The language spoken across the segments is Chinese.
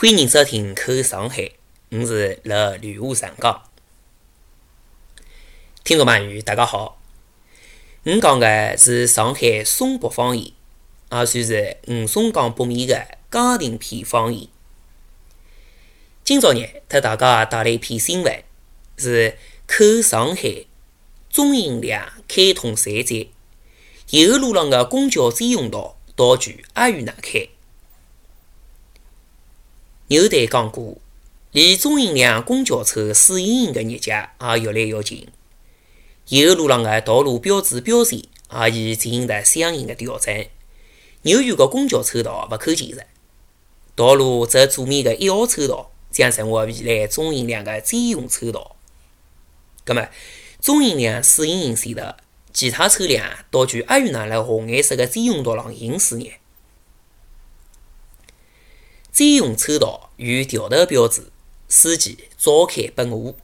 欢迎收听《口上海》，我是辣旅沪上港。听众朋友，大家好，我讲的是上海松北方言，也算是吴淞江北面的家庭片方言。今朝日特大家带来一篇新闻，是口上海中银两开通三站，以后路上的公交专用道道具阿谀难开。牛队讲过，离中银两公交车试运营的日脚也越来越近。以后路上的道路标志标线也已进行了相应的调整。扭曲的公交车道勿可见着，道路则左面的一号车道将成为未来中银两的专用车道。葛末，中银两试运营线头，其他车辆道具阿谀拿辣红颜色的专用道上行驶呢？专用车道与调头标志，司机照开本无。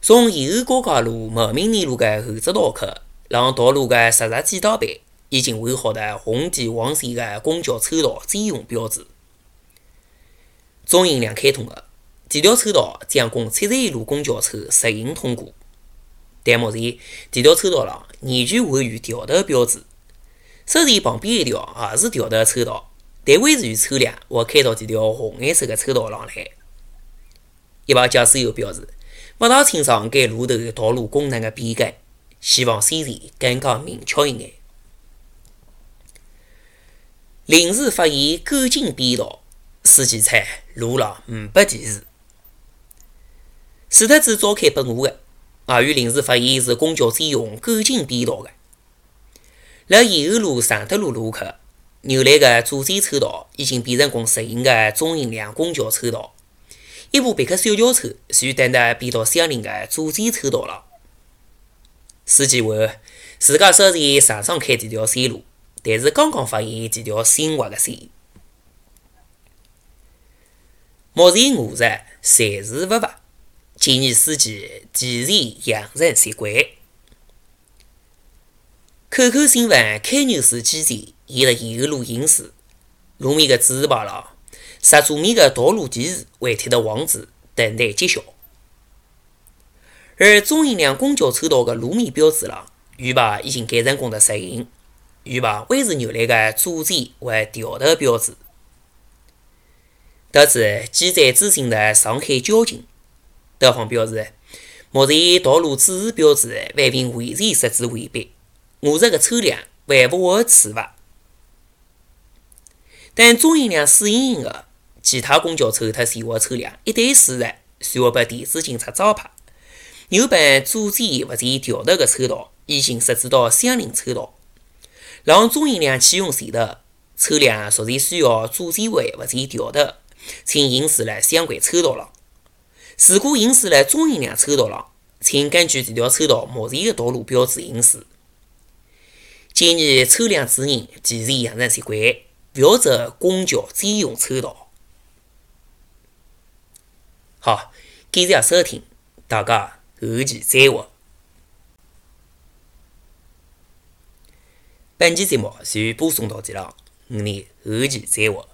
从延安高架路茂名南路的后闸道口，让道路的实时检道板已经绘好的红底黄线的公交车道专用标志。中银两开通后，这条车道将供七十一路公交车实行通过。但目前，这条车道上仍旧位于调头标志，虽然旁边一条也是调头车道。但未是有车辆会开到这条红颜色的车道上来。一旁驾驶员表示，勿大清爽该路头道路功能的变更，希望宣传更加明确一眼。临时发现狗颈变道，司机称路上没提示。除特子召开本无的，也有临时发现是公交专用狗颈变道的。辣延安路常德路路口。原来的左转车道已经变成供实行的中型两公交车道，一部别克小轿车就等得变到相邻的左转车道了。司机话，自家虽然常常开这条线路，但是刚刚发现这条新挖的线。目前误入，暂时勿罚，建议司机提前养成习惯。口口新闻开牛市期间。沿着延安路行驶，路面的指示牌上，石柱面的道路提示会贴的黄字，等待揭晓。而中银两公交车道的路面标志上，雨牌已经改成功的实行，雨牌维持原来的左转或调头标志。得知记载资讯的上海交警，德方表示，目前道路指示标志未并完全设置完毕，误入的车辆还不获处罚。但中银辆试运营后，其他公交车特线路车辆一旦驶入，就要被电子警察抓拍，又被左转或者调头的车道已经设置到相邻车道，让中银辆启用前头，车辆逐渐需要左转位或者调头，请行驶辣相关车道上。如果行驶辣中银两车道上，请根据这条车道目前的道路标志行驶。建议车辆主人提前养成习惯。不要走公交专用车道。好，感谢收听，大家后期再会。本期节目就播送到这了，我们后期再会。